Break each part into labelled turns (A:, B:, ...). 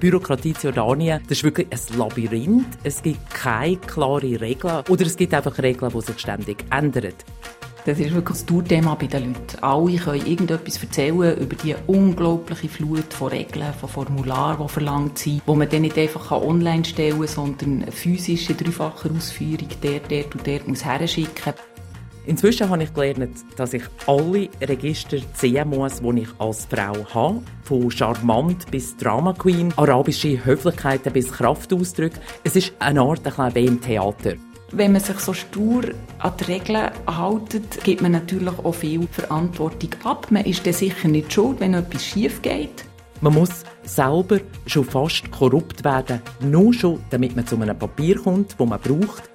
A: Bürokratie in Jordanien, das ist wirklich ein Labyrinth. Es gibt keine klare Regeln oder es gibt einfach Regeln, die sich ständig ändern.
B: Das ist wirklich das Tourthema bei den Leuten. Alle können irgendetwas erzählen über die unglaubliche Flut von Regeln, von Formularen, die verlangt sind, wo man dann nicht einfach online stellen kann, sondern eine physische, dreifache Ausführung der, der und der muss herschicken.
A: Inzwischen habe ich gelernt, dass ich alle Register ziehen muss, die ich als Frau habe. Von charmant bis Drama Queen, arabische Höflichkeiten bis Kraftausdrücke. Es ist eine Art ein wie im Theater.
B: Wenn man sich so stur an die Regeln hält, gibt man natürlich auch viel Verantwortung ab. Man ist dann sicher nicht schuld, wenn etwas schief geht.
A: Man muss selber schon fast korrupt werden, nur schon, damit man zu einem Papier kommt, das man braucht.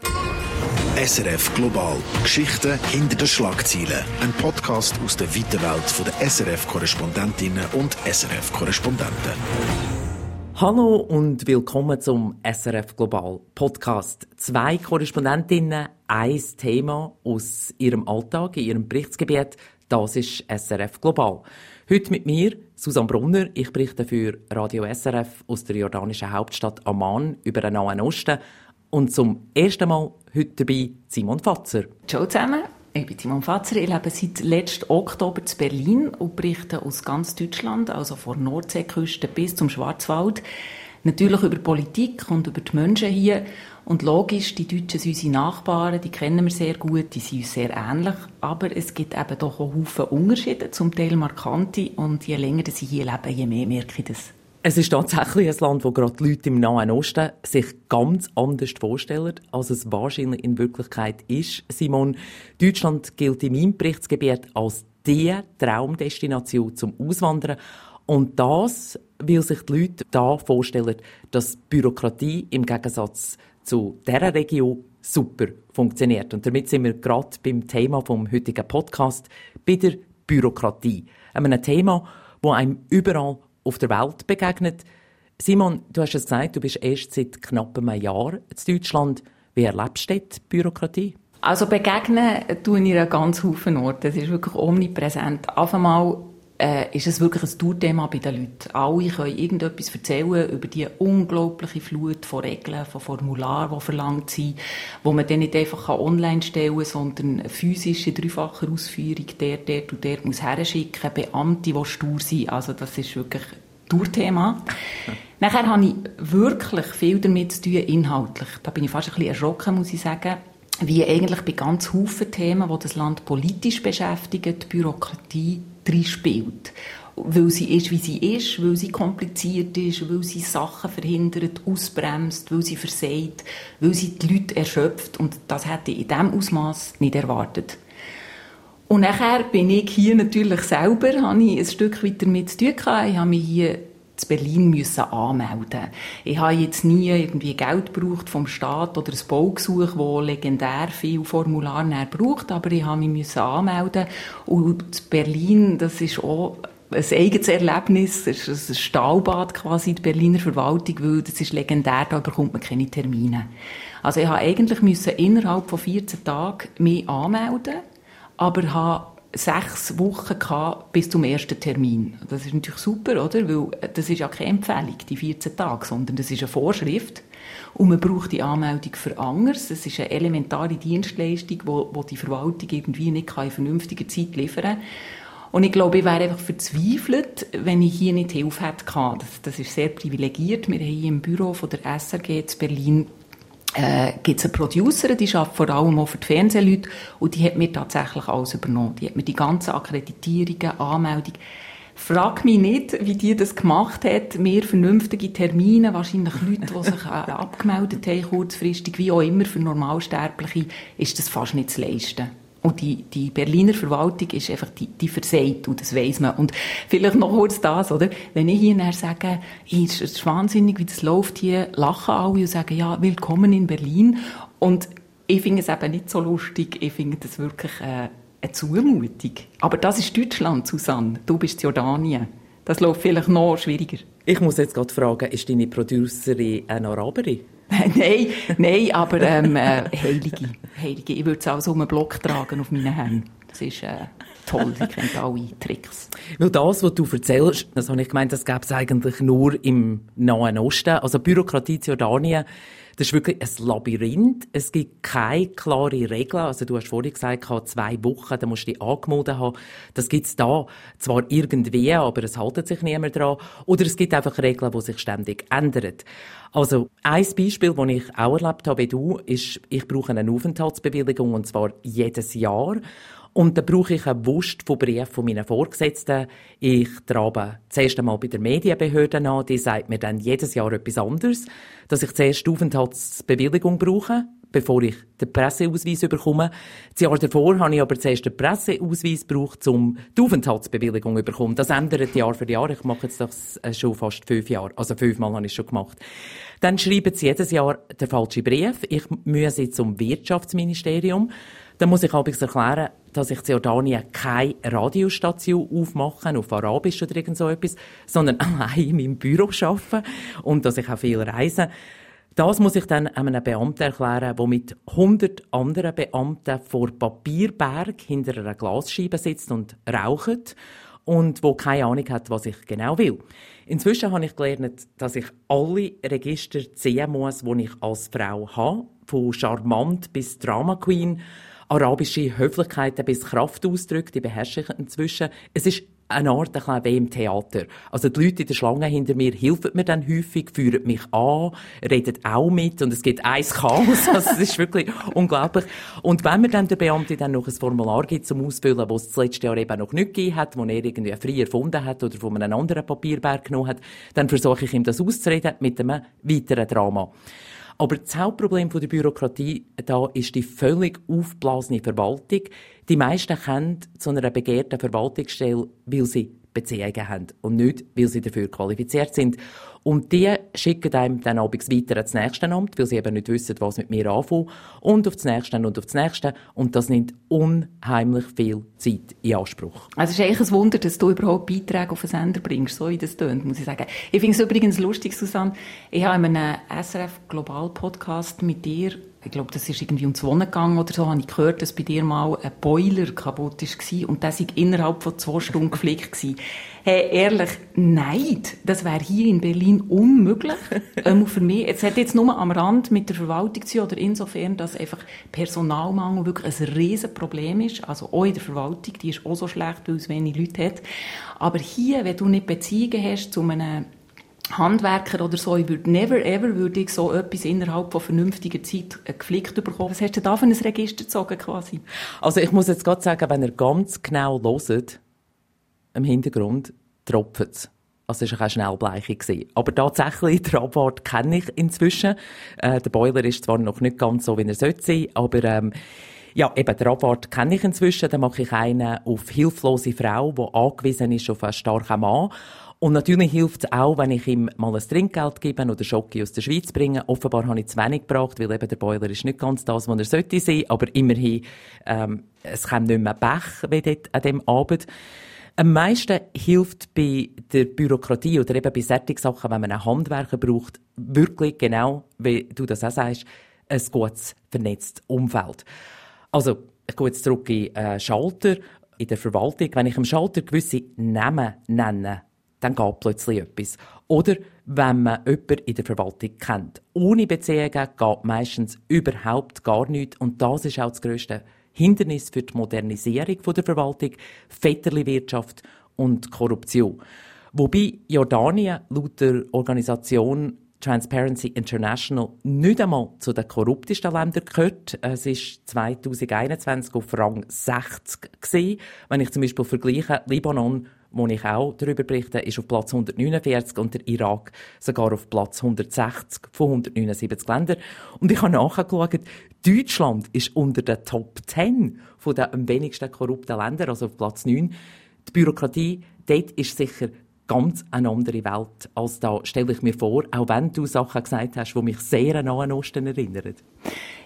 C: SRF Global. Geschichten hinter den Schlagzeilen. Ein Podcast aus der weiten Welt der SRF-Korrespondentinnen und SRF-Korrespondenten.
A: Hallo und willkommen zum SRF Global Podcast. Zwei Korrespondentinnen, ein Thema aus ihrem Alltag, in ihrem Berichtsgebiet. Das ist SRF Global. Heute mit mir, Susanne Brunner. Ich berichte für Radio SRF aus der jordanischen Hauptstadt Amman über den Nahen Osten. Und zum ersten Mal heute dabei Simon Fatzer.
B: Ciao zusammen. Ich bin Simon Fatzer. Ich lebe seit letztem Oktober in Berlin und berichte aus ganz Deutschland, also von Nordseeküste bis zum Schwarzwald. Natürlich über Politik und über die Menschen hier. Und logisch, die Deutschen sind unsere Nachbarn, die kennen wir sehr gut, die sind uns sehr ähnlich. Aber es gibt eben doch auch Haufen Unterschiede, zum Teil markante. Und je länger sie hier leben, je mehr merke ich das.
A: Es ist tatsächlich ein Land, wo gerade die Leute im Nahen Osten sich ganz anders vorstellen, als es wahrscheinlich in Wirklichkeit ist. Simon, Deutschland gilt in meinem Berichtsgebiet als die Traumdestination zum Auswandern. Und das, weil sich die Leute da vorstellen, dass Bürokratie im Gegensatz zu dieser Region super funktioniert. Und damit sind wir gerade beim Thema vom heutigen Podcast, bei der Bürokratie. Einem Thema, wo einem überall auf der Welt begegnet. Simon, du hast es gesagt, du bist erst seit knapp einem Jahr in Deutschland. Wie erlebst du die Bürokratie?
B: Also begegnen tue ich an ganz Haufen Orten. Das ist wirklich omnipräsent. Auf einmal äh, ist es wirklich ein Tourthema bei den Leuten. Alle können irgendetwas erzählen über die unglaubliche Flut von Regeln, von Formularen, die verlangt sind, wo man dann nicht einfach online stellen kann, sondern eine physische, dreifache Ausführung, der, der und der muss herschicken, Beamte, die stur sind. Also das ist wirklich Tourthema. Nachher habe ich wirklich viel damit zu tun, inhaltlich. Da bin ich fast ein bisschen erschrocken, muss ich sagen wie eigentlich bei ganz Haufen Themen, die das Land politisch beschäftigen, die Bürokratie spielt. Weil sie ist, wie sie ist, weil sie kompliziert ist, weil sie Sachen verhindert, ausbremst, weil sie versagt, weil sie die Leute erschöpft. Und das hätte ich in diesem Ausmaß nicht erwartet. Und nachher bin ich hier natürlich selber, habe ich ein Stück weiter mit zu tun gehabt. Ich habe mich hier zu Berlin müssen anmelden. Ich habe jetzt nie irgendwie Geld gebraucht vom Staat oder ein Baugesuch, wo legendär viel Formulare braucht, aber ich habe mich müssen anmelden und Berlin, das ist auch ein eigenes Erlebnis, es ist ein Stahlbad quasi, die Berliner Verwaltung, weil das ist legendär, da bekommt man keine Termine. Also ich habe eigentlich müssen innerhalb von 14 Tagen mich anmelden, aber habe sechs Wochen gehabt bis zum ersten Termin. Das ist natürlich super, oder? Weil äh, das ist ja keine Empfehlung, die 14 Tage, sondern das ist eine Vorschrift. Und man braucht die Anmeldung für anders. Es ist eine elementare Dienstleistung, wo die Verwaltung irgendwie nicht in vernünftiger Zeit liefern kann. Und ich glaube, ich wäre einfach verzweifelt, wenn ich hier nicht Hilfe hätte. Das, das ist sehr privilegiert. Wir haben hier im Büro von der SRG in Berlin äh, gibt es eine Producerin, die arbeitet vor allem auch für die Fernsehleute und die hat mir tatsächlich alles übernommen. Die hat mir die ganzen Akkreditierungen, Anmeldungen Frag mich nicht, wie die das gemacht hat. Mehr vernünftige Termine, wahrscheinlich Leute, die sich äh, abgemeldet haben, kurzfristig, wie auch immer, für Normalsterbliche, ist das fast nicht zu leisten. Und die, die Berliner Verwaltung ist einfach, die, die versagt, und das weiss man. Und vielleicht noch kurz das, oder? Wenn ich hier sage, es ist wahnsinnig, wie das läuft hier, lachen alle und sagen, ja, willkommen in Berlin. Und ich finde es eben nicht so lustig. Ich finde das wirklich äh, eine Zumutung. Aber das ist Deutschland, Susanne. Du bist Jordanien. Das läuft vielleicht noch schwieriger.
A: Ich muss jetzt gerade fragen, ist deine Producerin eine Araberin?
B: nein, nein, aber ähm, äh, Heilige. Heilige. Ich würde es auch so einen Block tragen auf meinen Händen. Es ist äh, toll, sie kennt alle Tricks.
A: Weil das, was du erzählst, das habe ich gemeint, das gäbe es eigentlich nur im Nahen Osten. Also Bürokratie in Jordanien, das ist wirklich ein Labyrinth. Es gibt keine klare Regeln. Also du hast vorhin gesagt, zwei Wochen, da musst du dich angemeldet haben. Das gibt's da zwar irgendwie, aber es haltet sich niemand dran. Oder es gibt einfach Regeln, die sich ständig ändern. Also ein Beispiel, das ich auch erlebt habe wie du, ist, ich brauche eine Aufenthaltsbewilligung und zwar jedes Jahr. Und dann brauche ich eine Wurst von Briefen von meinen Vorgesetzten. Ich trabe zuerst einmal bei der Medienbehörde an. Die sagt mir dann jedes Jahr etwas anderes. Dass ich zuerst die Aufenthaltsbewilligung brauche, bevor ich den Presseausweis bekomme. Das Jahr davor habe ich aber zuerst den Presseausweis gebraucht, um die Aufenthaltsbewilligung zu bekommen. Das ändert Jahr für Jahr. Ich mache jetzt das äh, schon fast fünf Jahre. Also fünfmal habe ich es schon gemacht. Dann schreiben sie jedes Jahr den falschen Brief. Ich muss zum Wirtschaftsministerium. Dann muss ich allerdings erklären, dass ich in Jordanien keine Radiostation aufmache, auf Arabisch oder irgend so etwas, sondern allein in meinem Büro arbeite und dass ich auch viel reise. Das muss ich dann einem Beamten erklären, der mit 100 anderen Beamten vor Papierberg hinter einer Glasscheibe sitzt und raucht und wo keine Ahnung hat, was ich genau will. Inzwischen habe ich gelernt, dass ich alle Register ziehen muss, die ich als Frau habe, von charmant bis Drama Queen arabische Höflichkeiten bis Kraftausdrücke, die beherrsche ich inzwischen. Es ist eine Art ein wie im Theater. Also die Leute in der Schlange hinter mir helfen mir dann häufig, führen mich an, reden auch mit und es gibt eins Chaos. Also es ist wirklich unglaublich. Und wenn mir dann der Beamte dann noch ein Formular gibt zum Ausfüllen, das es das letzte Jahr eben noch nicht gegeben hat, das er irgendwie frei erfunden hat oder von einem anderen Papierberg genommen hat, dann versuche ich ihm das auszureden mit einem weiteren Drama. Aber das Hauptproblem der Bürokratie da ist die völlig aufblasene Verwaltung. Die meisten kennen zu einer begehrten Verwaltungsstelle, weil sie Beziehungen haben und nicht, weil sie dafür qualifiziert sind. Und die schicken einem dann abends weiter ans nächste Amt, weil sie eben nicht wissen, was mit mir anfangen. Und auf nächste und auf nächste. Und das nimmt unheimlich viel Zeit in Anspruch.
B: Also es ist eigentlich ein Wunder, dass du überhaupt Beiträge auf den Sender bringst, so wie das tönt, muss ich sagen. Ich finde es übrigens lustig, Susanne. Ich habe in einem SRF Global Podcast mit dir ich glaube, das ist irgendwie ums Wohnen gegangen oder so, habe ich gehört, dass bei dir mal ein Boiler kaputt war und das war innerhalb von zwei Stunden geflickt. Gewesen. Hey, ehrlich, nein, das wäre hier in Berlin unmöglich. ähm, für mich, es hat jetzt nur am Rand mit der Verwaltung zu oder insofern, dass einfach Personalmangel wirklich ein Riesenproblem ist. Also auch in der Verwaltung, die ist auch so schlecht, weil es wenig Leute hat. Aber hier, wenn du nicht Beziehungen hast zu einem Handwerker oder so, ich würde never ever würde ich so etwas innerhalb von vernünftiger Zeit äh, gepflegt bekommen. Was hast du da für ein Register gezogen quasi?
A: Also ich muss jetzt gerade sagen, wenn ihr ganz genau hört, im Hintergrund tropft es. Also es war keine Schnellbleiche. Aber tatsächlich, den Abwart kenne ich inzwischen. Äh, der Boiler ist zwar noch nicht ganz so, wie er sollte sein, aber ähm, ja, eben, den Abwart kenne ich inzwischen. Dann mache ich einen auf hilflose Frau, die angewiesen ist auf einen starken Mann. Und natürlich hilft es auch, wenn ich ihm mal ein Trinkgeld gebe oder Schocke aus der Schweiz bringe. Offenbar habe ich zu wenig gebracht, weil eben der Boiler ist nicht ganz das, was er sollte sein. Aber immerhin, ähm, es kommt nicht mehr Pech wie dort an dem Abend. Am meisten hilft bei der Bürokratie oder eben bei solchen Sachen, wenn man einen Handwerker braucht, wirklich genau, wie du das auch sagst, ein gutes, vernetztes Umfeld. Also, ich gehe jetzt zurück in äh, Schalter, in der Verwaltung. Wenn ich am Schalter gewisse Namen nenne, dann geht plötzlich etwas. Oder wenn man jemanden in der Verwaltung kennt. Ohne Beziehungen geht meistens überhaupt gar nichts. Und das ist auch das grösste Hindernis für die Modernisierung der Verwaltung, Vetterli-Wirtschaft und Korruption. Wobei Jordanien laut der Organisation Transparency International nicht einmal zu den korruptesten Ländern gehört. Es ist 2021 auf Rang 60 gewesen. Wenn ich zum Beispiel vergleiche, Libanon wo ich auch darüber berichte, ist auf Platz 149 und der Irak sogar auf Platz 160 von 179 Ländern. Und ich habe nachgeschaut, Deutschland ist unter den Top 10 von den am wenigsten korrupten Ländern, also auf Platz 9. Die Bürokratie, dort ist sicher ganz eine andere Welt als da, stelle ich mir vor, auch wenn du Sachen gesagt hast, die mich sehr an den Osten erinnern.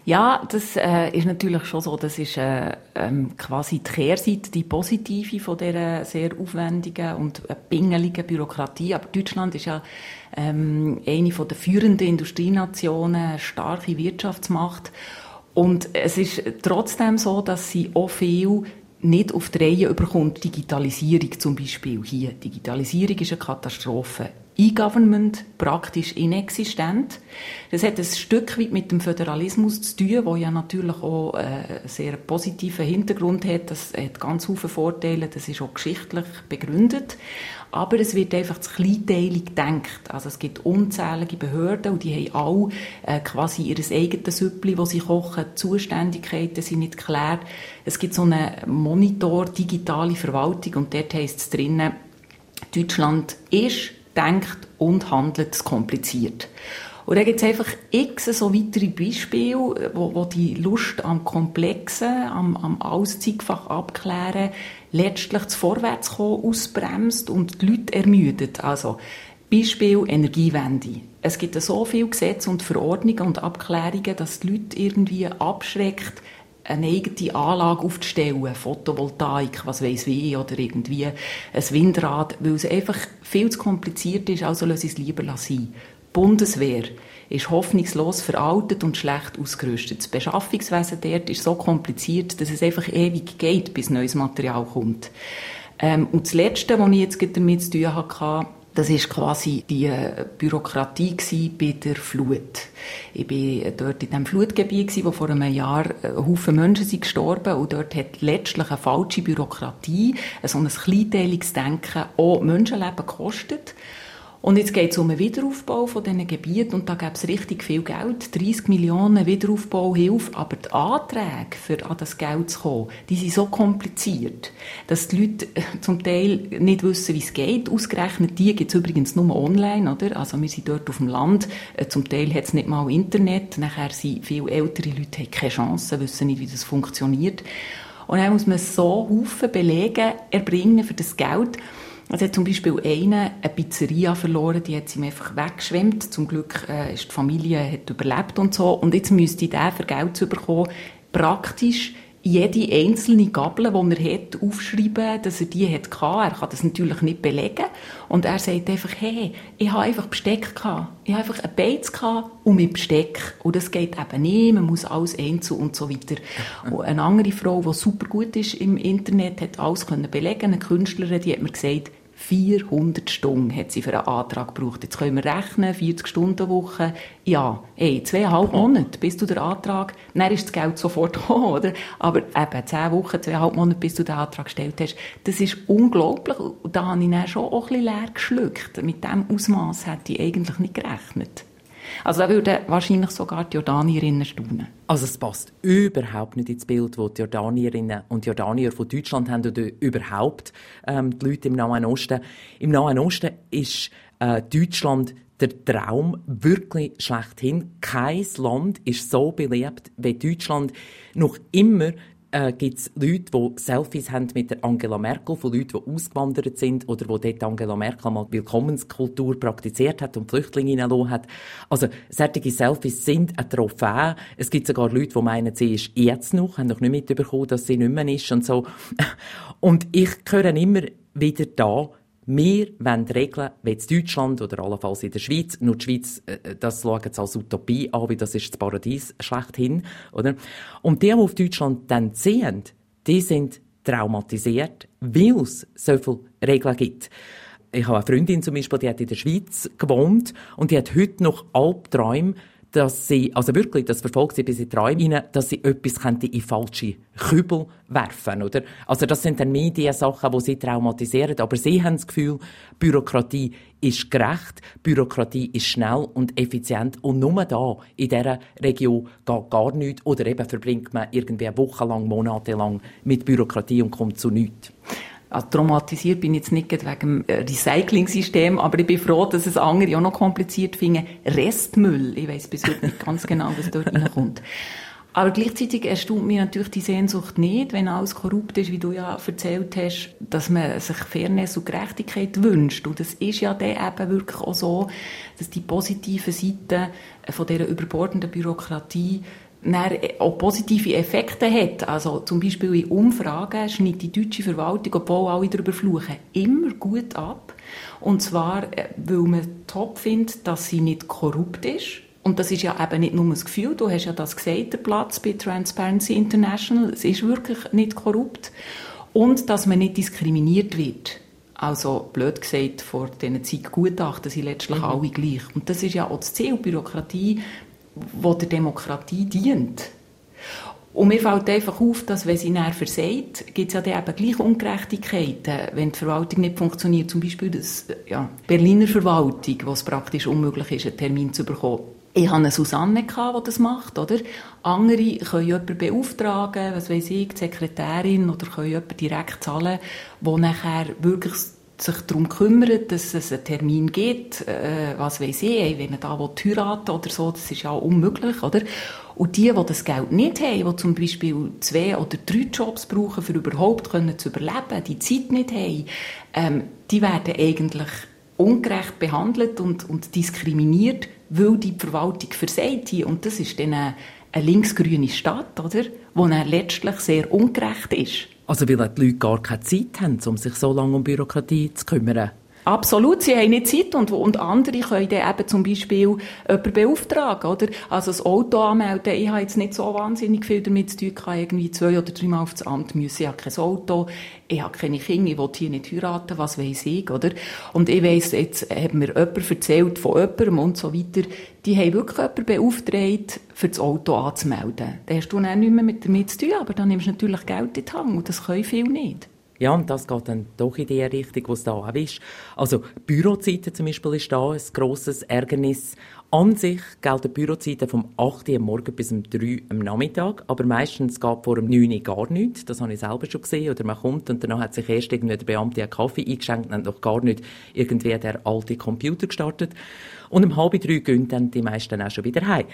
B: Ja, das äh, ist natürlich schon so, das ist äh, ähm, quasi die Kehrseite, die positive von dieser sehr aufwendigen und äh, pingeligen Bürokratie. Aber Deutschland ist ja ähm, eine der führenden Industrienationen, starke Wirtschaftsmacht. Und es ist trotzdem so, dass sie auch viel nicht auf die Reihe überkommt. Digitalisierung zum Beispiel hier. Digitalisierung ist eine Katastrophe. E-Government praktisch inexistent. Das hat ein Stück weit mit dem Föderalismus zu tun, wo ja natürlich auch äh, einen sehr positiven Hintergrund hat. Das hat ganz viele Vorteile, das ist auch geschichtlich begründet. Aber es wird einfach zu kleinteilig gedacht. Also es gibt unzählige Behörden und die haben alle äh, quasi ihr eigenes Süppli, wo sie kochen. Die Zuständigkeiten sind nicht geklärt. Es gibt so einen Monitor digitale Verwaltung und dort heisst es drinnen, Deutschland ist denkt und handelt kompliziert. Und da gibt es einfach x so weitere Beispiele, wo, wo die Lust am Komplexen, am, am Auszeigfach abklären, letztlich das Vorwärtskommen ausbremst und die Leute ermüdet. Also, Beispiel Energiewende. Es gibt so viele Gesetze und Verordnungen und Abklärungen, dass die Leute irgendwie abschreckt, eine eigene Anlage aufzustellen, Photovoltaik, was weiß wie, oder irgendwie ein Windrad, weil es einfach viel zu kompliziert ist, also lasse ich es lieber sein. Bundeswehr ist hoffnungslos veraltet und schlecht ausgerüstet. Das Beschaffungswesen dort ist so kompliziert, dass es einfach ewig geht, bis neues Material kommt. Ähm, und das Letzte, was ich jetzt damit zu tun hatte, das ist quasi die äh, Bürokratie bei der Flut. Ich bin dort in dem Flutgebiet, wo vor einem Jahr äh, Haufen Menschen sind gestorben und dort hat letztlich eine falsche Bürokratie, so ein kleinteiliges Denken auch Menschenleben gekostet. Und jetzt geht es um einen Wiederaufbau von diesen Gebieten und da gäbe es richtig viel Geld, 30 Millionen Wiederaufbauhilfe, aber die Anträge, für an das Geld zu kommen, die sind so kompliziert, dass die Leute äh, zum Teil nicht wissen, wie es geht. Ausgerechnet die gibt es übrigens nur online, oder? Also wir sind dort auf dem Land, äh, zum Teil hat es nicht mal Internet, nachher sind viele ältere Leute haben keine Chance, wissen nicht, wie das funktioniert. Und dann muss man so Haufen Belege erbringen für das Geld, also hat zum Beispiel eine, eine Pizzeria verloren, die hat sie einfach weggeschwemmt. Zum Glück äh, ist die Familie hat überlebt und so. Und jetzt müsste der für Geld zu bekommen, praktisch jede einzelne Gabel, die er hat, aufschreiben, dass er die hat Er kann das natürlich nicht belegen. Und er sagt einfach, hey, ich habe einfach Besteck gehabt. Ich habe einfach ein Beiz gehabt und mit Besteck. Und das geht eben nicht. Man muss alles einzeln und so weiter. Und eine andere Frau, die super gut ist im Internet, hat alles können belegen. Eine Künstlerin, die hat mir gesagt, 400 Stunden hat sie für einen Antrag gebraucht. Jetzt können wir rechnen, 40 Stunden Woche. Ja, ey, zweieinhalb Monate, bis du den Antrag, dann ist das Geld sofort da, oder? Aber eben, zehn Wochen, zweieinhalb Monate, bis du den Antrag gestellt hast, das ist unglaublich. Da habe ich dann schon auch ein bisschen leer geschluckt. Mit diesem Ausmaß hätte ich eigentlich nicht gerechnet. Also da würden wahrscheinlich sogar die Jordanierinnen staunen.
A: Also es passt überhaupt nicht ins Bild, das die Jordanierinnen und Jordanier von Deutschland haben oder überhaupt ähm, die Leute im Nahen Osten. Im Nahen Osten ist äh, Deutschland der Traum wirklich schlechthin. Kein Land ist so beliebt wie Deutschland. Noch immer äh, gibt es Leute, die Selfies haben mit der Angela Merkel, von Leuten, die ausgewandert sind oder wo dort Angela Merkel mal Willkommenskultur praktiziert hat und Flüchtlinge hineingelassen hat. Also, solche Selfies sind ein Trophäe. Es gibt sogar Leute, die meinen, sie ist jetzt noch, haben noch nicht mitbekommen, dass sie nicht mehr ist und so. Und ich höre immer wieder da, wir wollen Regeln wie in Deutschland oder allenfalls in der Schweiz. Nur die Schweiz, äh, äh, das schauen sie als Utopie an, wie das ist das Paradies schlechthin, oder? Und die, die auf Deutschland dann sehen, die sind traumatisiert, weil es so viele Regeln gibt. Ich habe eine Freundin zum Beispiel, die hat in der Schweiz gewohnt und die hat heute noch Albträume, dass sie, also wirklich, das verfolgt sie bis in Träume rein, dass sie etwas könnte in falsche Kübel werfen, oder? Also das sind dann mehr die sie traumatisieren, aber sie haben das Gefühl, Bürokratie ist gerecht, Bürokratie ist schnell und effizient und nur da, in dieser Region, geht gar nichts oder eben verbringt man irgendwie wochenlang, monatelang mit Bürokratie und kommt zu nichts.
B: Also traumatisiert bin ich jetzt nicht wegen äh, Recycling-System, aber ich bin froh, dass es andere auch noch kompliziert finden. Restmüll, ich weiß bis heute nicht ganz genau, was dort reinkommt. Aber gleichzeitig erstaunt mich natürlich die Sehnsucht nicht, wenn alles korrupt ist, wie du ja erzählt hast, dass man sich Fairness und Gerechtigkeit wünscht. Und es ist ja dann eben wirklich auch so, dass die positiven Seiten von dieser überbordenden Bürokratie auch positive Effekte hat. Also zum Beispiel in Umfragen schneidet die deutsche Verwaltung, obwohl alle darüber fluchen, immer gut ab. Und zwar, äh, weil man top findet, dass sie nicht korrupt ist und das ist ja eben nicht nur das Gefühl, du hast ja das gesagt, der Platz bei Transparency International, es ist wirklich nicht korrupt. Und dass man nicht diskriminiert wird. Also, blöd gesagt, vor diesen Zeit Gutachten sind letztlich mhm. alle gleich. Und das ist ja auch das Ziel, Bürokratie, die der Demokratie dient. Und mir fällt einfach auf, dass wenn sie näher versagt, gibt es ja dann eben gleich Ungerechtigkeiten, wenn die Verwaltung nicht funktioniert. Zum Beispiel das, ja, Berliner Verwaltung, wo es praktisch unmöglich ist, einen Termin zu bekommen. Ich hatte eine Susanne, die das macht, oder? Andere können jemanden beauftragen, was weiß ich, die Sekretärin, oder können jemanden direkt zahlen, der nachher wirklich sich darum kümmert, dass es einen Termin gibt, äh, was weiß ich, wenn er da heiraten oder so, das ist ja unmöglich, oder? Und die, die das Geld nicht haben, die zum Beispiel zwei oder drei Jobs brauchen, um überhaupt können zu überleben, die Zeit nicht haben, ähm, die werden eigentlich ungerecht behandelt und, und diskriminiert, weil die Verwaltung versagt hier. Und das ist dann eine, eine linksgrüne Stadt, oder? Wo dann letztlich sehr ungerecht ist.
A: Also weil die Leute gar keine Zeit haben, um sich so lange um Bürokratie zu kümmern.
B: Absolut, sie haben nicht Zeit und, und andere können dann eben zum Beispiel jemanden beauftragen, oder? Also das Auto anmelden, ich habe jetzt nicht so wahnsinnig viel damit zu tun, ich kann irgendwie zwei oder dreimal aufs Amt müssen, ich habe kein Auto, ich habe keine Kinder, ich will hier nicht heiraten, was weiß ich, oder? Und ich weiss, jetzt hat mir jemand erzählt von jemandem und so weiter, die haben wirklich jemanden beauftragt, für das Auto anzumelden. Da hast du dann nicht mehr mit damit zu tun, aber dann nimmst du natürlich Geld in die Hand und das können viele nicht.
A: Ja, und das geht dann doch in die Richtung, wo es da auch ist. Also, Bürozeiten zum Beispiel ist da ein grosses Ärgernis. An sich gelten Bürozeiten vom 8 Uhr am Morgen bis um 3 Uhr am Nachmittag, aber meistens geht vor um 9 Uhr gar nichts. Das habe ich selber schon gesehen. Oder man kommt und dann hat sich erst irgendwie der Beamte einen Kaffee eingeschenkt und hat noch gar nicht irgendwie der alte Computer gestartet. Und um halb drei gehen dann die meisten auch schon wieder heim.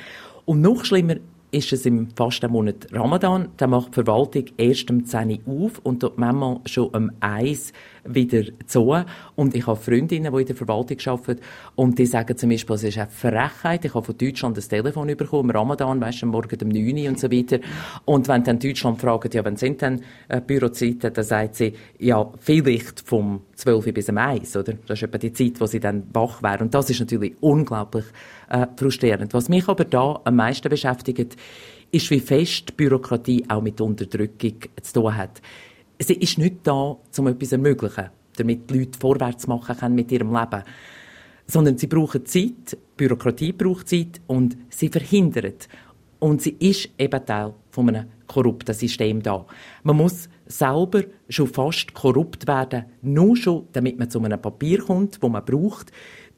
A: Und noch schlimmer ist es im Fastenmonat Ramadan. Da macht die Verwaltung erst um 10 Uhr auf und dort manchmal schon um 1 wieder zu. Und ich habe Freundinnen, die in der Verwaltung arbeiten und die sagen zum Beispiel, es ist eine Frechheit. Ich habe von Deutschland das Telefon bekommen, im Ramadan, weißt du, morgen um 9 Uhr und so weiter. Und wenn dann Deutschland fragt, ja, wann sind denn äh, Bürozeiten, dann sagt sie, ja, vielleicht vom 12 bis um 1, oder? Das ist etwa die Zeit, wo sie dann wach wäre. Und das ist natürlich unglaublich äh, frustrierend. Was mich aber da am meisten beschäftigt, ist, wie fest Bürokratie auch mit Unterdrückung zu tun hat. Sie ist nicht da, um etwas zu ermöglichen, damit die Leute vorwärts machen können mit ihrem Leben. Sondern sie brauchen Zeit, Bürokratie braucht Zeit und sie verhindert. Und sie ist eben Teil von einem korrupten System da. Man muss selber schon fast korrupt werden, nur schon, damit man zu einem Papier kommt, wo man braucht.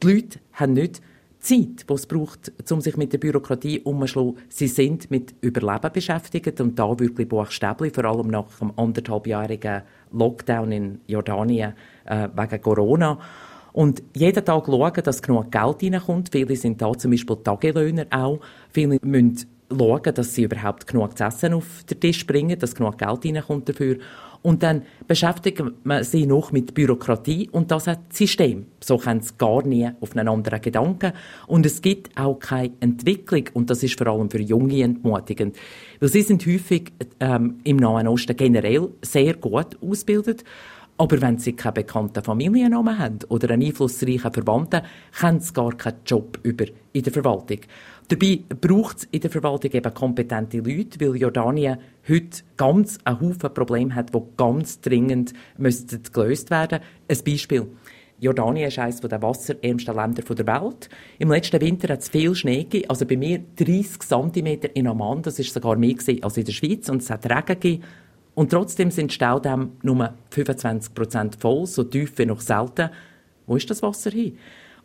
A: Die Leute haben nicht Zeit, die es braucht, um sich mit der Bürokratie umzuschlagen. Sie sind mit Überleben beschäftigt und da wirklich buchstäblich, vor allem nach dem anderthalbjährigen Lockdown in Jordanien äh, wegen Corona. Und jeden Tag schauen, dass genug Geld reinkommt. Viele sind da zum Beispiel Tagelöhner auch. Viele müssen schauen, dass sie überhaupt genug zu essen auf den Tisch bringen, dass genug Geld reinkommt dafür. Und dann beschäftigt man sich noch mit Bürokratie und das hat System. So kommen sie gar nie auf einen anderen Gedanken. Und es gibt auch keine Entwicklung und das ist vor allem für Junge entmutigend. Weil sie sind häufig ähm, im Nahen Osten generell sehr gut ausgebildet aber wenn sie keinen bekannten Familiennamen haben oder einen einflussreichen Verwandten, haben sie gar keinen Job über in der Verwaltung. Dabei braucht es in der Verwaltung eben kompetente Leute, weil Jordanien heute ganz ein Haufen Probleme hat, die ganz dringend müssten gelöst werden. Ein Beispiel. Jordanien ist eines der wasserärmsten Länder der Welt. Im letzten Winter hat es viel Schnee gegeben, also bei mir 30 cm in Amman, das ist sogar mehr als in der Schweiz, und es hat Regen gegeben. Und trotzdem sind die Staudämme nur 25% voll, so tief wie noch selten. Wo ist das Wasser hin?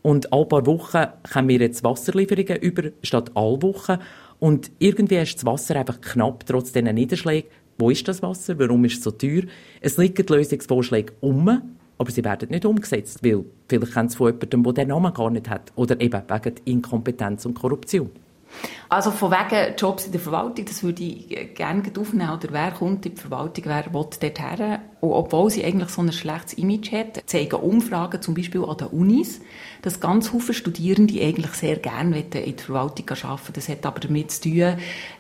A: Und alle paar Wochen haben wir jetzt Wasserlieferungen über, statt alle Wochen. Und irgendwie ist das Wasser einfach knapp, trotz diesen Niederschlägen. Wo ist das Wasser? Warum ist es so teuer? Es liegen Lösungsvorschläge um, aber sie werden nicht umgesetzt, weil vielleicht kennen sie von jemandem, der den Namen gar nicht hat. Oder eben wegen Inkompetenz und Korruption.
B: Also von wegen Jobs in der Verwaltung, das würde ich gerne aufnehmen. Oder wer kommt in die Verwaltung, wer will dort her? Und obwohl sie eigentlich so ein schlechtes Image hat, zeigen Umfragen zum Beispiel an den Unis, dass ganz viele Studierende eigentlich sehr gerne in der Verwaltung arbeiten. Das hat aber damit zu tun,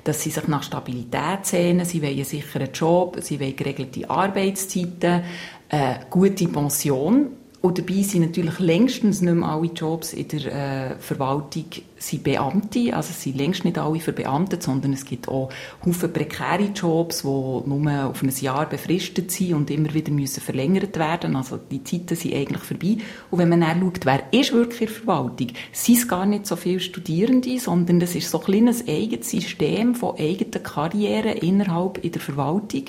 B: dass sie sich nach Stabilität sehnen, sie wollen einen sicheren Job, sie wollen geregelte Arbeitszeiten, eine gute Pension Und dabei sind natürlich längstens nicht mehr alle Jobs in der äh, Verwaltung sind Beamte. Also es sind längst nicht alle verbeamtet, sondern es gibt auch Haufen prekäre Jobs, die nur auf ein Jahr befristet sind und immer wieder müssen verlängert werden. Also die Zeiten sind eigentlich vorbei. Und wenn man dann schaut, wer ist wirklich in der Verwaltung, sind es gar nicht so viele Studierende, sondern das ist so ein kleines eigenes System von eigenen Karrieren innerhalb in der Verwaltung.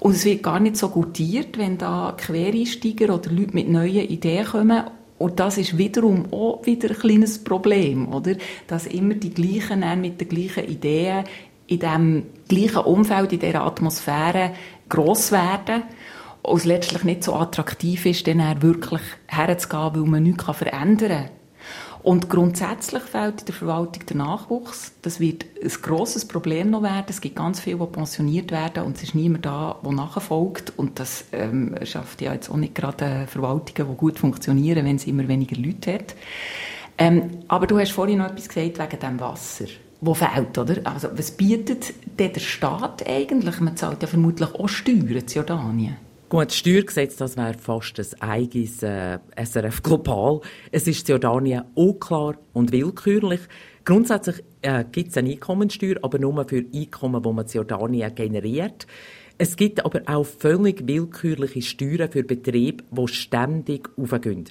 B: Und es wird gar nicht so gutiert, wenn da Quereinsteiger oder Leute mit neuen Ideen kommen. Und das ist wiederum auch wieder ein kleines Problem, oder? Dass immer die gleichen mit den gleichen Ideen in dem gleichen Umfeld, in dieser Atmosphäre gross werden und es letztlich nicht so attraktiv ist, dann wirklich herzugehen, weil man nichts verändern kann. Und grundsätzlich fehlt in der Verwaltung der Nachwuchs. Das wird ein grosses Problem noch werden. Es gibt ganz viele, die pensioniert werden und es ist niemand da, der nachfolgt. Und das ähm, schafft ja jetzt auch nicht gerade Verwaltungen, die gut funktionieren, wenn es immer weniger Leute hat. Ähm, aber du hast vorhin noch etwas gesagt wegen dem Wasser wo fehlt, oder? Also, was bietet der Staat eigentlich? Man zahlt ja vermutlich auch Steuern in Jordanien.
A: Gut, das Steuergesetz, das wäre fast ein eigenes äh, SRF global. Es ist in Jordanien unklar und willkürlich. Grundsätzlich äh, gibt es eine Einkommensteuer, aber nur für Einkommen, die man in Jordanien generiert. Es gibt aber auch völlig willkürliche Steuern für Betriebe, die ständig aufgehen.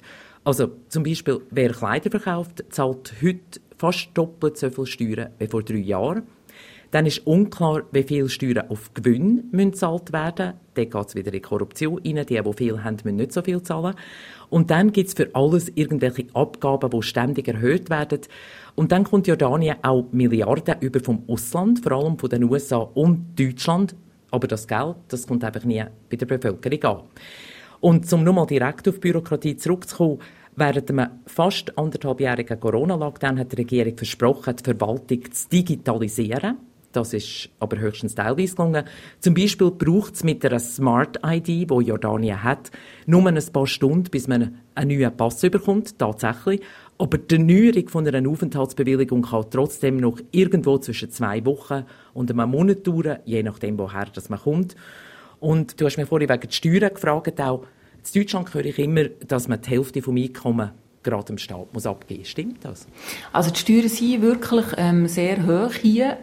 A: Also zum Beispiel, wer Kleider verkauft, zahlt heute fast doppelt so viel Steuern wie vor drei Jahren. Dann ist unklar, wie viel Steuern auf Gewinn gezahlt werden müssen. Dann geht es wieder in Korruption rein. Die, die viel haben, müssen nicht so viel zahlen. Und dann gibt es für alles irgendwelche Abgaben, die ständig erhöht werden. Und dann kommt Jordanien auch Milliarden über vom Ausland, vor allem von den USA und Deutschland. Aber das Geld, das kommt einfach nie bei der Bevölkerung an. Und um nochmal direkt auf Bürokratie zurückzukommen, Während einem fast anderthalbjährigen Corona-Lockdown hat die Regierung versprochen, die Verwaltung zu digitalisieren. Das ist aber höchstens teilweise gelungen. Zum Beispiel braucht es mit einer Smart ID, wo Jordanien hat, nur ein paar Stunden, bis man einen neuen Pass überkommt, tatsächlich. Aber die Erneuerung von einer Aufenthaltsbewilligung kann trotzdem noch irgendwo zwischen zwei Wochen und einem Monat dauern, je nachdem, woher das man kommt. Und du hast mir vorhin wegen der Steuern gefragt, auch in Deutschland höre ich immer, dass man die Hälfte vom Einkommen gerade dem Staat muss abgeben. Stimmt das?
B: Also die Steuern sind wirklich ähm, sehr hoch hier.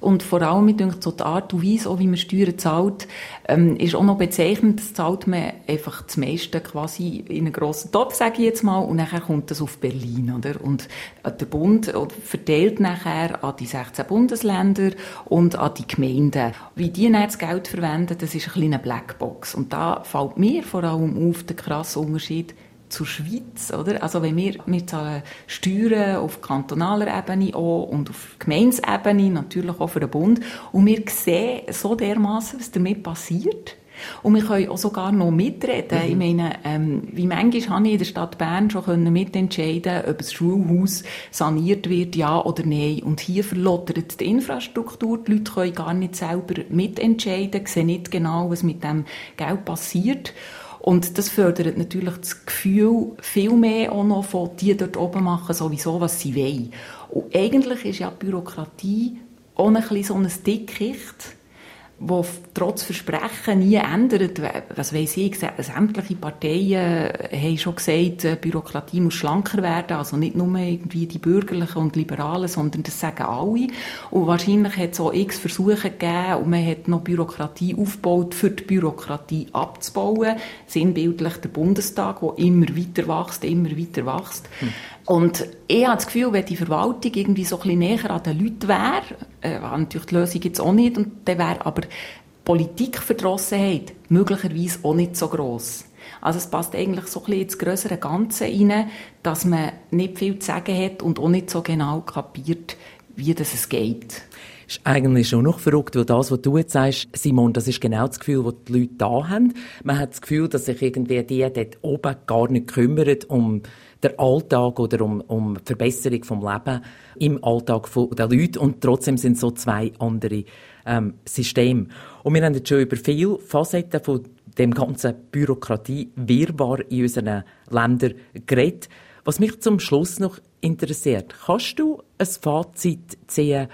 B: Und vor allem, mit so die Art und Weise, auch wie man Steuern zahlt, ähm, ist auch noch bezeichnend, das zahlt man einfach das meiste quasi in einen grossen Topf, sage ich jetzt mal, und nachher kommt das auf Berlin, oder? Und äh, der Bund verteilt nachher an die 16 Bundesländer und an die Gemeinden. Wie die dann das Geld verwenden, das ist ein kleiner Blackbox. Und da fällt mir vor allem auf der krasse Unterschied zur Schweiz, oder? Also wenn wir, wir zahlen Steuern auf kantonaler Ebene auch und auf Gemeindesebene, natürlich auch für den Bund, und wir sehen so dermaßen, was damit passiert. Und wir können auch sogar noch mitreden. Mhm. Ich meine, ähm, wie manchmal habe ich in der Stadt Bern schon können mitentscheiden ob das Schulhaus saniert wird, ja oder nein. Und hier verlottert die Infrastruktur. Die Leute können gar nicht selber mitentscheiden, sehen nicht genau, was mit dem Geld passiert. Und das fördert natürlich das Gefühl viel mehr auch noch von, die dort oben machen sowieso, was sie wollen. Und eigentlich ist ja Bürokratie auch ein bisschen so ein Dickicht, wo trotz Versprechen nie ändert. Was weiss ich, sämtliche Parteien haben schon gesagt, die Bürokratie muss schlanker werden, also nicht nur irgendwie die Bürgerlichen und Liberalen, sondern das sagen alle. Und wahrscheinlich hat es auch x Versuche gegeben und man hat noch Bürokratie aufgebaut, für die Bürokratie abzubauen. Sinnbildlich der Bundestag, der immer weiter wächst, immer weiter wächst. Hm. Und ich habe das Gefühl, wenn die Verwaltung irgendwie so ein bisschen näher an den Leuten wäre, äh, natürlich die Lösung jetzt auch nicht, und dann wäre aber Politikverdrossenheit möglicherweise auch nicht so gross. Also es passt eigentlich so ein bisschen ins größere Ganze rein, dass man nicht viel zu sagen hat und auch nicht so genau kapiert, wie das es geht
A: ist eigentlich schon noch verrückt, weil das, was du jetzt sagst, Simon, das ist genau das Gefühl, das die Leute da haben. Man hat das Gefühl, dass sich irgendwie die dort oben gar nicht kümmern um der Alltag oder um, um die Verbesserung vom Leben im Alltag der Leute und trotzdem sind so zwei andere ähm, Systeme. Und wir haben jetzt schon über viele Facetten von dem ganzen Bürokratie-Wirrwarr in unseren Ländern geredet. Was mich zum Schluss noch interessiert, kannst du ein Fazit ziehen,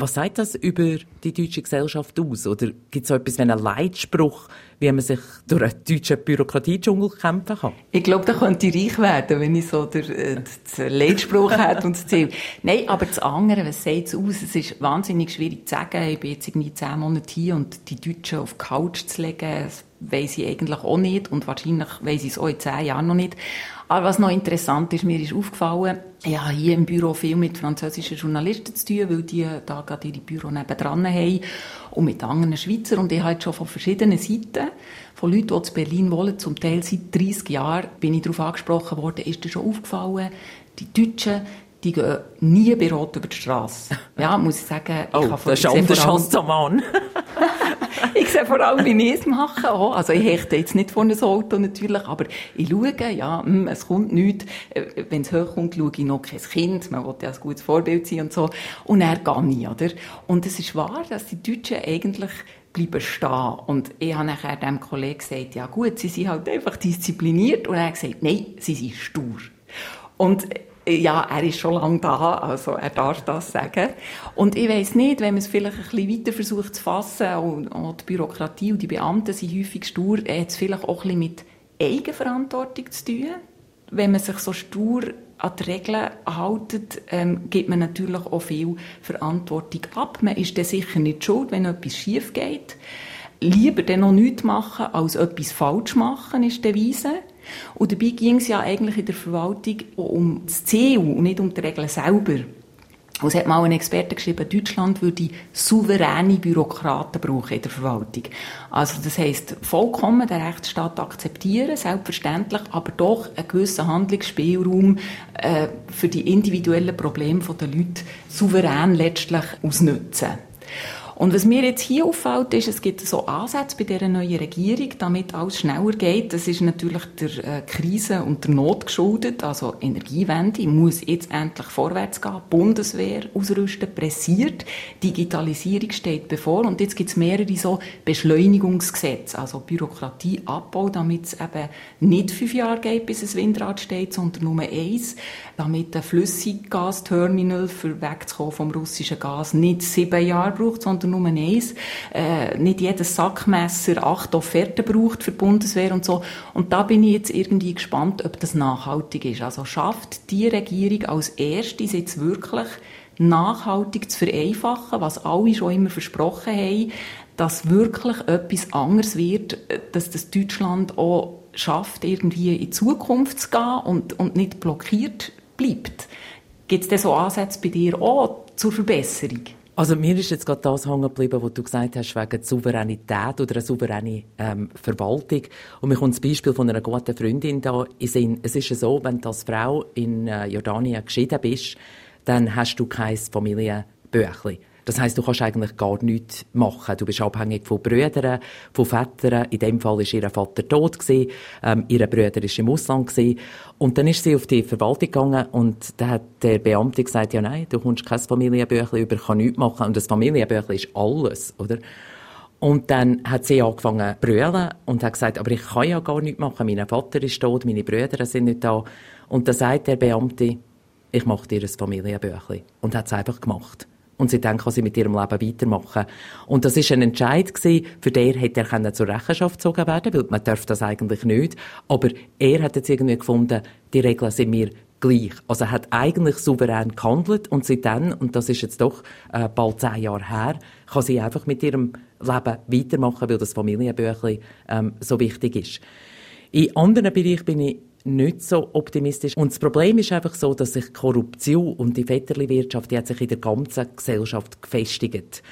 A: Was sagt das über die deutsche Gesellschaft aus? Oder gibt es so etwas wie einen Leitspruch, wie man sich durch einen deutschen Bürokratiedschungel kämpfen kann?
B: Ich glaube, da könnte ich reich werden, wenn ich so den, äh, den Leitspruch hätte und das Ziel. Nein, aber das andere, was sagt es aus? Es ist wahnsinnig schwierig zu sagen. Ich bin jetzt irgendwie zehn Monate hier und die Deutschen auf die Couch zu legen, das weiss ich eigentlich auch nicht und wahrscheinlich weiss ich es auch in zehn Jahren noch nicht. Aber was noch interessant ist, mir ist aufgefallen, ich habe hier im Büro viel mit französischen Journalisten zu tun, weil die da gerade ihre Büro nebendran haben und mit anderen Schweizer. Und ich habe jetzt schon von verschiedenen Seiten, von Leuten, die zu Berlin wohnen, zum Teil seit 30 Jahren, bin ich darauf angesprochen worden, ist dir schon aufgefallen, die Deutschen, die gehen nie beraten über die Straße. Ja, muss ich sagen.
A: Oh,
B: ich
A: das ist anders als zum Mann.
B: ich sehe vor allem, wie ich es mache. Auch. Also ich hechte jetzt nicht vor einem Auto natürlich, aber ich schaue, ja, hm, es kommt nichts. Äh, Wenn es hochkommt, schaue ich noch kein Kind. Man will ja ein gutes Vorbild sein und so. Und er gehe ich, oder? Und es ist wahr, dass die Deutschen eigentlich bleiben stehen. Und ich habe nachher dem Kollegen gesagt, ja gut, sie sind halt einfach diszipliniert. Und er hat gesagt, nein, sie sind stur. Und ja, er ist schon lange da, also er darf das sagen. Und ich weiß nicht, wenn man es vielleicht ein bisschen weiter versucht zu fassen, und, und die Bürokratie und die Beamten sind häufig stur, hat es vielleicht auch ein bisschen mit Eigenverantwortung zu tun. Wenn man sich so stur an die Regeln haltet, ähm, gibt man natürlich auch viel Verantwortung ab. Man ist dann sicher nicht schuld, wenn etwas schief geht. Lieber dann noch nichts machen, als etwas falsch machen, ist die Devise. Und dabei ging es ja eigentlich in der Verwaltung um das Ziel und nicht um die Regeln selber. Und es hat mal ein Experte geschrieben, Deutschland würde souveräne Bürokraten brauchen in der Verwaltung. Also das heisst, vollkommen den Rechtsstaat akzeptieren, selbstverständlich, aber doch einen gewissen Handlungsspielraum äh, für die individuellen Probleme der Leute souverän letztlich ausnutzen. Und was mir jetzt hier auffällt, ist, es gibt so Ansätze bei dieser neuen Regierung, damit alles schneller geht. Das ist natürlich der äh, Krise und der Not geschuldet. Also Energiewende muss jetzt endlich vorwärts gehen. Bundeswehr ausrüsten, pressiert. Digitalisierung steht bevor. Und jetzt gibt es mehrere so Beschleunigungsgesetze, also Bürokratieabbau, damit es eben nicht fünf Jahre geht, bis ein Windrad steht, sondern nur eins. Damit ein Flüssiggasterminal für wegzukommen vom russischen Gas nicht sieben Jahre braucht, sondern nur eins, äh, nicht jedes Sackmesser acht Offerten braucht für die Bundeswehr und so. Und da bin ich jetzt irgendwie gespannt, ob das nachhaltig ist. Also schafft die Regierung als erste jetzt wirklich nachhaltig zu vereinfachen, was alle schon immer versprochen haben, dass wirklich etwas anderes wird, dass das Deutschland auch schafft, irgendwie in die Zukunft zu gehen und, und nicht blockiert bleibt. Gibt es denn so Ansätze bei dir auch zur Verbesserung?
A: Also mir ist jetzt gerade das hängen geblieben, was du gesagt hast, wegen der Souveränität oder einer souveränen ähm, Verwaltung. Und mir kommt das Beispiel von einer guten Freundin da in Sinn. Es ist ja so, wenn du als Frau in äh, Jordanien geschieden bist, dann hast du kein Familienbüchlein. Das heißt, du kannst eigentlich gar nichts machen. Du bist abhängig von Brüdern, von Vätern. In dem Fall ist ihr Vater tot ähm, ihre Brüder ist im Ausland gewesen. Und dann ist sie auf die Verwaltung gegangen und da hat der Beamte gesagt, ja nein, du kommst kein Familienbüchlein über, kann nichts machen. Und das Familienbüchlein ist alles, oder? Und dann hat sie angefangen zu brüllen und hat gesagt, aber ich kann ja gar nichts machen. Mein Vater ist tot, meine Brüder sind nicht da. Und dann sagt der Beamte, ich mache dir ein Familienbüchlein. Und hat es einfach gemacht und sie dann kann sie mit ihrem Leben weitermachen. Und das ist ein Entscheid gewesen, für den hätte er zur Rechenschaft gezogen werden, weil man darf das eigentlich nicht. Aber er hat jetzt irgendwie gefunden, die Regeln sind mir gleich. Also er hat eigentlich souverän gehandelt und seitdem, und das ist jetzt doch äh, bald zehn Jahre her, kann sie einfach mit ihrem Leben weitermachen, weil das Familienbüchlein ähm, so wichtig ist. In anderen Bereichen bin ich nicht so optimistisch. Und das Problem ist einfach so, dass sich Korruption und die Vetterli-Wirtschaft, die hat sich in der ganzen Gesellschaft gefestigt.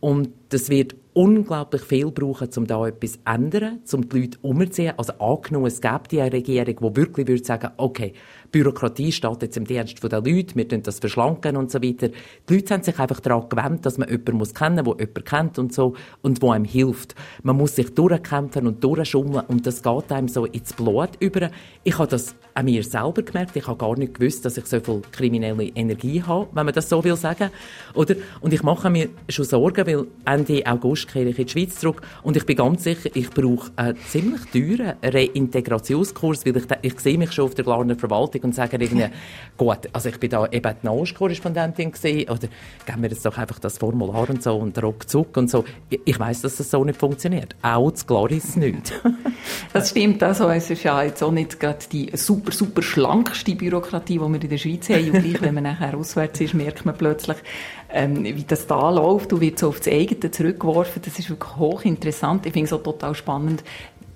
A: Und das wird unglaublich viel brauchen, um da etwas zu ändern, um die Leute umzuziehen. Also angenommen, es gäbe die Regierung, die wirklich würde sagen, okay, Bürokratie steht jetzt im Dienst der Leute, wir tun das verschlanken und so weiter. Die Leute haben sich einfach daran gewöhnt, dass man jemanden muss kennen muss, der jemanden kennt und so, und wo einem hilft. Man muss sich durchkämpfen und durchschummeln und das geht einem so ins Blut über. Ich habe das an mir selber gemerkt. Ich habe gar nicht gewusst, dass ich so viel kriminelle Energie habe, wenn man das so will sagen. Oder? Und ich mache mir schon Sorgen, weil Ende August kehre ich in die Schweiz zurück und ich bin ganz sicher, ich brauche einen ziemlich teuren Reintegrationskurs, weil ich, ich sehe mich schon auf der Glarner Verwaltung fertig und sagen irgendwie, gut, also ich bin da eben die Nahostkorrespondentin gewesen, oder geben wir jetzt doch einfach das Formular und so und ruckzuck und so. Ich, ich weiss, dass das so nicht funktioniert. Auch zu Glaris nicht.
B: das stimmt, also es ist ja jetzt auch nicht gerade die super, super schlankste Bürokratie, die wir in der Schweiz haben. Und gleich, wenn man nachher auswärts ist, merkt man plötzlich, ähm, wie das da läuft und wird so auf das eigene zurückgeworfen. Das ist wirklich hochinteressant. Ich finde es auch total spannend,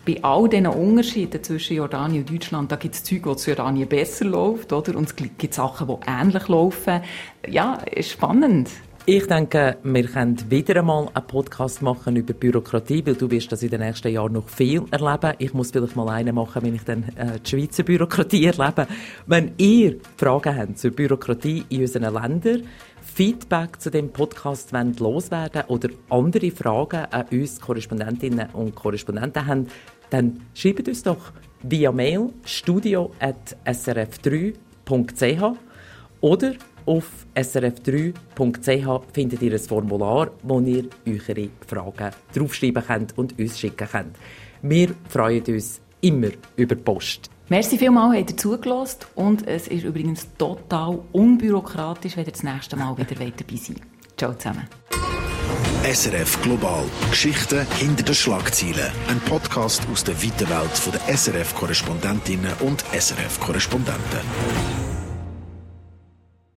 B: bei all diesen Unterschieden zwischen Jordanien und Deutschland, da gibt es Zeug, wo zu Jordanien besser läuft, oder? Und es gibt Sachen, die ähnlich laufen. Ja, ist spannend.
A: Ich denke, wir können wieder einmal einen Podcast machen über Bürokratie, weil du wirst das in den nächsten Jahren noch viel erleben. Ich muss vielleicht mal einen machen, wenn ich dann äh, die Schweizer Bürokratie erlebe. Wenn ihr Fragen habt zur Bürokratie in unseren Ländern, Feedback zu dem Podcast loswerden oder andere Fragen an uns Korrespondentinnen und Korrespondenten haben, dann schreibt uns doch via Mail studio.srf3.ch oder auf srf3.ch findet ihr ein Formular, wo ihr eure Fragen draufschreiben könnt und uns schicken könnt. Wir freuen uns immer über Post.
B: Merci vielmals, habt ihr zugelassen und es ist übrigens total unbürokratisch, wenn ihr das nächste Mal wieder dabei seid. Ciao zusammen.
C: SRF Global. Geschichten hinter den Schlagzeilen. Ein Podcast aus der weiten Welt der SRF-Korrespondentinnen und SRF-Korrespondenten.